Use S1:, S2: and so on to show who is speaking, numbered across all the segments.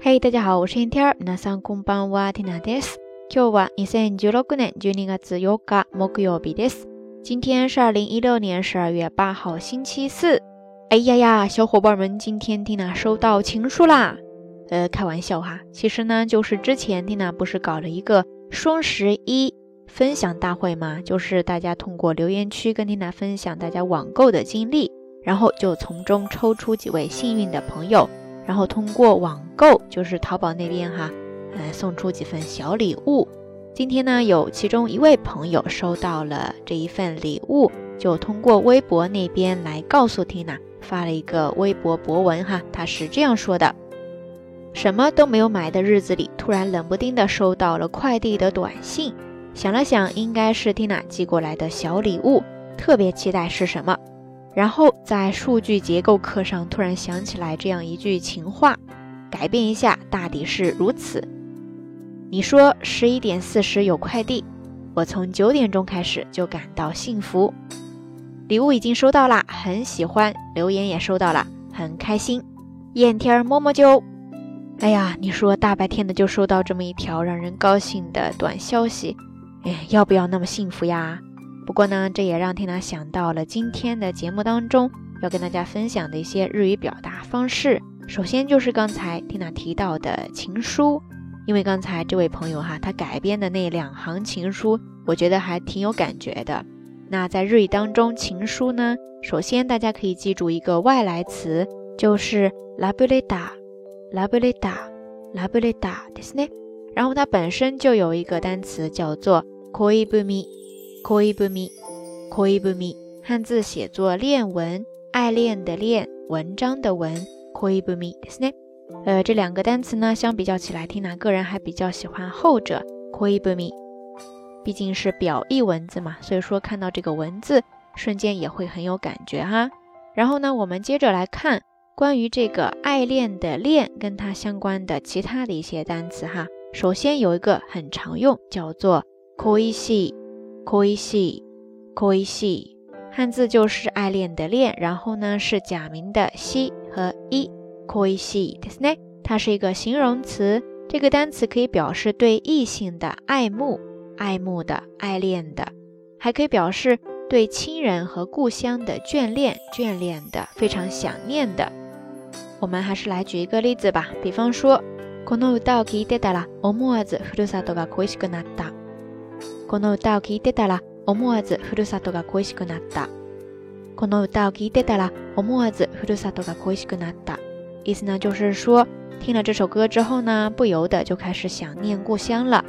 S1: 嘿，大家好，我是天天儿。皆さんこんばんは、ティナです。今日は二千十六年十二月四日木曜日です。今天是二零一六年十二月八号，星期四。哎呀呀，小伙伴们，今天缇娜收到情书啦！呃，开玩笑哈，其实呢，就是之前缇娜不是搞了一个双十一分享大会吗？就是大家通过留言区跟缇娜分享大家网购的经历，然后就从中抽出几位幸运的朋友。 然后通过网购，就是淘宝那边哈，呃，送出几份小礼物。今天呢，有其中一位朋友收到了这一份礼物，就通过微博那边来告诉缇娜，发了一个微博博文哈，他是这样说的：什么都没有买的日子里，突然冷不丁的收到了快递的短信，想了想，应该是缇娜寄过来的小礼物，特别期待是什么。然后在数据结构课上突然想起来这样一句情话，改变一下，大抵是如此。你说十一点四十有快递，我从九点钟开始就感到幸福。礼物已经收到啦，很喜欢，留言也收到了，很开心。燕天儿么么啾。哎呀，你说大白天的就收到这么一条让人高兴的短消息，哎，要不要那么幸福呀？不过呢，这也让缇娜想到了今天的节目当中要跟大家分享的一些日语表达方式。首先就是刚才缇娜提到的情书，因为刚才这位朋友哈，他改编的那两行情书，我觉得还挺有感觉的。那在日语当中，情书呢，首先大家可以记住一个外来词，就是 labureta，labureta，labureta，ですね。然后它本身就有一个单词叫做 koibumi。恋文， 恋文，汉字写作恋文，爱恋的恋，文章的文，恋文，ですね。呃，这两个单词呢，相比较起来，缇娜个人还比较喜欢后者，恋文，毕竟是表意文字嘛，所以说看到这个文字，瞬间也会很有感觉哈。然后呢，我们接着来看关于这个爱恋的恋跟它相关的其他的一些单词哈。首先有一个很常用，叫做恋しい。 恋しい，恋しい，汉字就是爱恋的恋，然后呢是假名的し和い，恋しいですね。它是一个形容词，这个单词可以表示对异性的爱慕、爱慕的、爱恋的，还可以表示对亲人和故乡的眷恋、眷恋的、非常想念的。我们还是来举一个例子吧，比方说，この歌を聞いてたら思わずふるさとが恋しくなった。 この歌を聴いてたら思わずふるさとが恋しくなった。この歌を聴いてたら思わずふるさとが恋しくなった。意思呢就是说，听了这首歌之后呢，不由得就开始想念故乡了。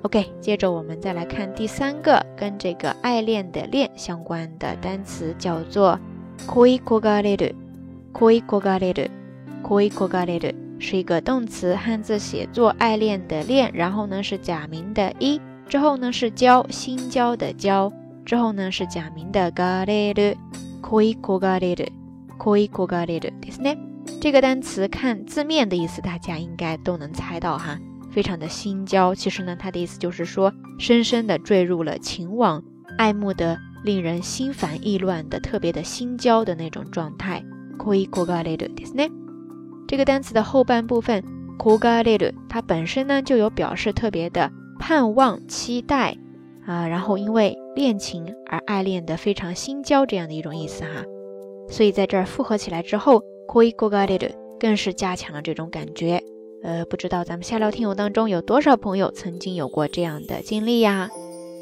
S1: OK，接着我们再来看第三个跟这个爱恋的恋相关的单词，叫做恋焦がれる。恋焦がれる。恋焦がれる。是一个动词，汉字写作爱恋的恋，然后呢是假名的一，之后呢是交心交的交，之后呢是假名的がれる，恋焦がれる，恋焦がれるですね。这个单词看字面的意思，大家应该都能猜到哈，非常的心焦。其实呢，它的意思就是说，深深的坠入了情网，爱慕的令人心烦意乱的，特别的心焦的那种状态。恋焦がれるですね。 这个单词的后半部分 k o g a r e 它本身呢就有表示特别的盼望、期待啊，然后因为恋情而爱恋的非常心焦这样的一种意思哈。所以在这儿复合起来之后 k o g a r e 更是加强了这种感觉。呃，不知道咱们下聊听友当中有多少朋友曾经有过这样的经历呀？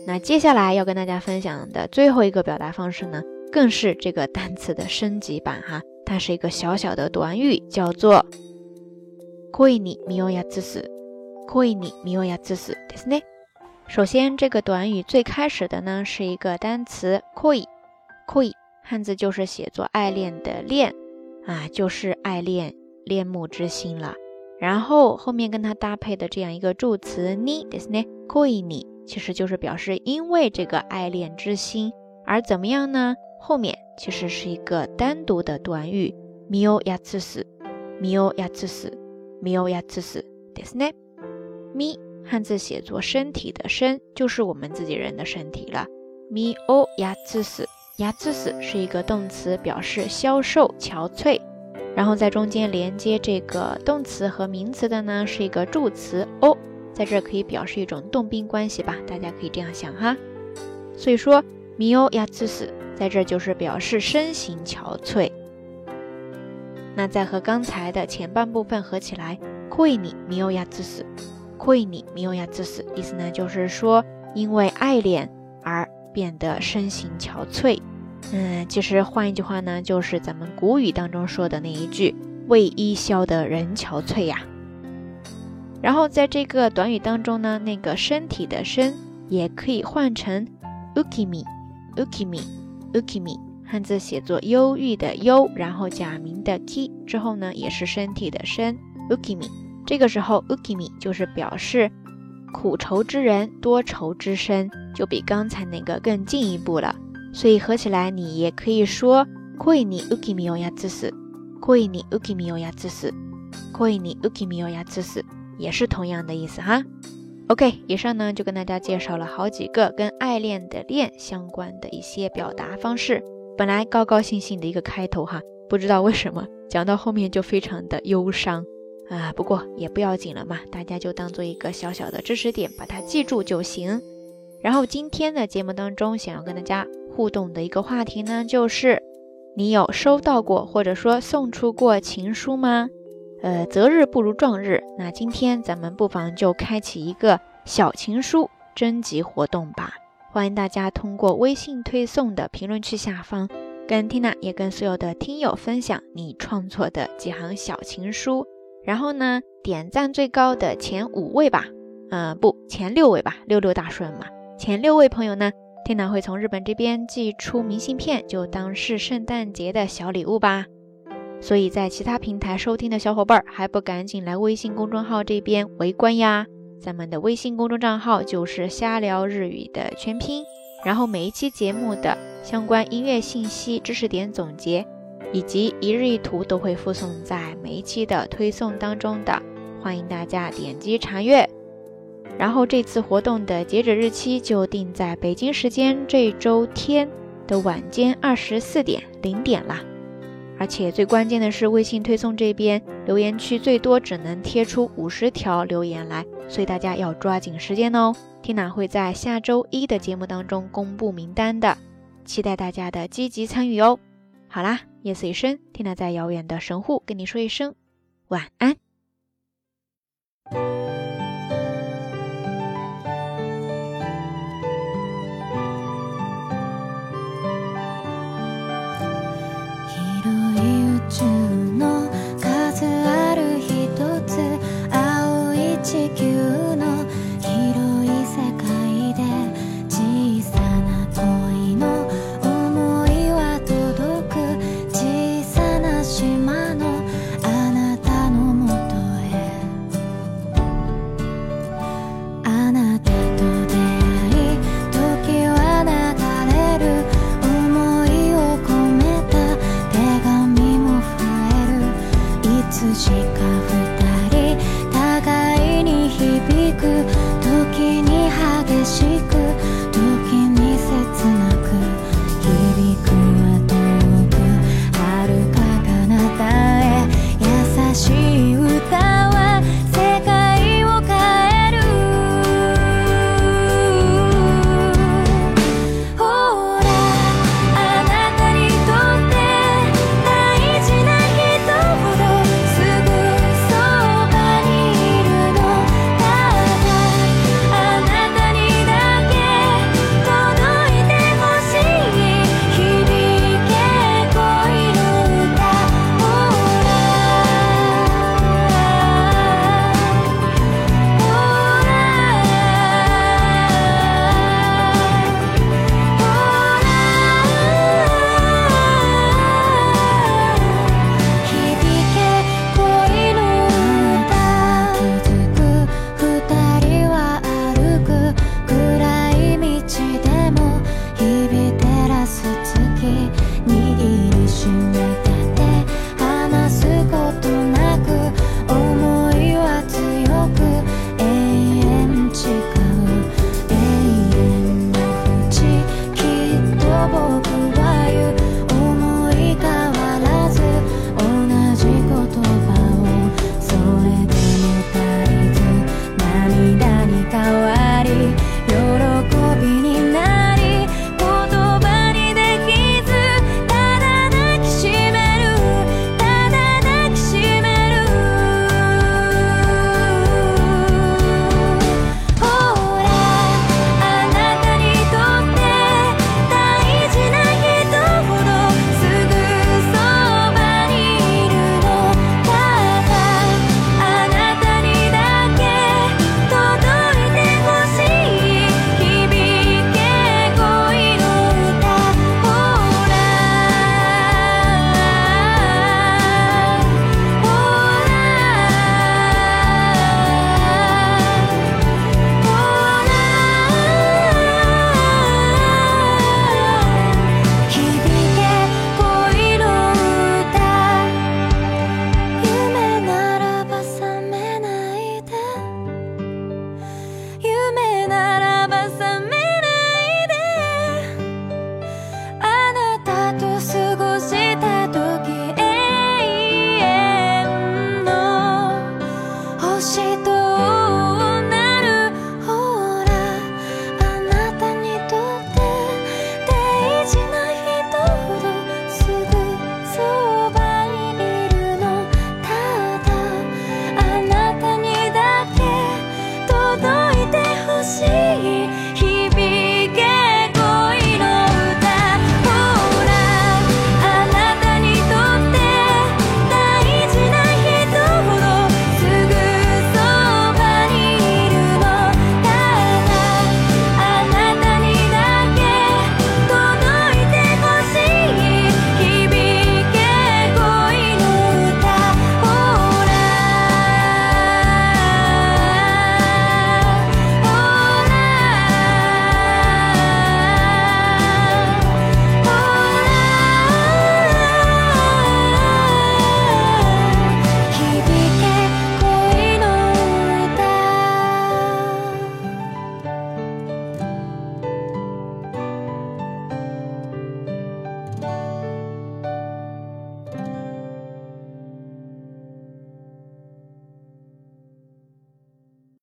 S1: 那接下来要跟大家分享的最后一个表达方式呢，更是这个单词的升级版哈。它是一个小小的短语，叫做“恋に身をやつす”。恋に身をやつすですね。首先，这个短语最开始的呢是一个单词“恋”，恋汉字就是写作爱恋的恋啊，就是爱恋、恋慕之心了。然后后面跟它搭配的这样一个助词“に”ですね，恋に其实就是表示因为这个爱恋之心而怎么样呢？后面 其实是一个单独的短语，みをやつす，みをやつす，みをやつすですね。み汉字写作身体的身，就是我们自己人的身体了。みをやつす，やつす是一个动词，表示消瘦、憔悴。 然后在中间连接这个动词和名词的呢是一个助词哦，在这可以表示一种动宾关系吧，大家可以这样想哈。所以说米欧亚兹斯 在这就是表示身形憔悴。那再和刚才的前半部分合起来，会你米欧亚兹斯，会你米欧亚兹斯，意思呢就是说因为爱恋而变得身形憔悴。嗯，其实换一句话呢，就是咱们古语当中说的那一句“为伊消得人憔悴”呀。然后在这个短语当中呢，那个身体的身也可以换成 “uki mi”，“uki mi” ukimi，ukimi，ukimi，汉字写作忧郁的忧，然后假名的 ki 之后呢，也是身体的身 ukimi。这个时候 ukimi 就是表示苦愁之人，多愁之身，就比刚才那个更进一步了。所以合起来，你也可以说“恋にウキミオヤズス”，“恋にウキミオヤズス”，“恋にウキミオヤズス”，也是同样的意思哈。 OK，以上呢就跟大家介绍了好几个跟爱恋的“恋”相关的一些表达方式。本来高高兴兴的一个开头哈，不知道为什么讲到后面就非常的忧伤啊。不过也不要紧了嘛，大家就当做一个小小的知识点，把它记住就行。然后今天的节目当中，想要跟大家。互动的一个话题呢，就是你有收到过或者说送出过情书吗？呃，择日不如撞日，那今天咱们不妨就开启一个小情书征集活动吧。欢迎大家通过微信推送的评论区下方，跟 Tina 也跟所有的听友分享你创作的几行小情书。然后呢，点赞最高的前五位吧，嗯，不，前六位吧，六六大顺嘛，前六位朋友呢。，Tina 会从日本这边寄出明信片，就当是圣诞节的小礼物吧。所以在其他平台收听的小伙伴儿，还不赶紧来微信公众号这边围观呀？咱们的微信公众账号就是“瞎聊日语”的全拼，然后每一期节目的相关音乐信息、知识点总结以及一日一图都会附送在每一期的推送当中的，欢迎大家点击查阅。然后这次活动的截止日期就定在北京时间这周天的晚间二十四点零点啦。而且最关键的是，微信推送这边留言区最多只能贴出五十条留言来，所以大家要抓紧时间哦。Tina 会在下周一的节目当中公布名单的，期待大家的积极参与哦。好啦，夜色已深，Tina 在遥远的神户跟你说一声晚安。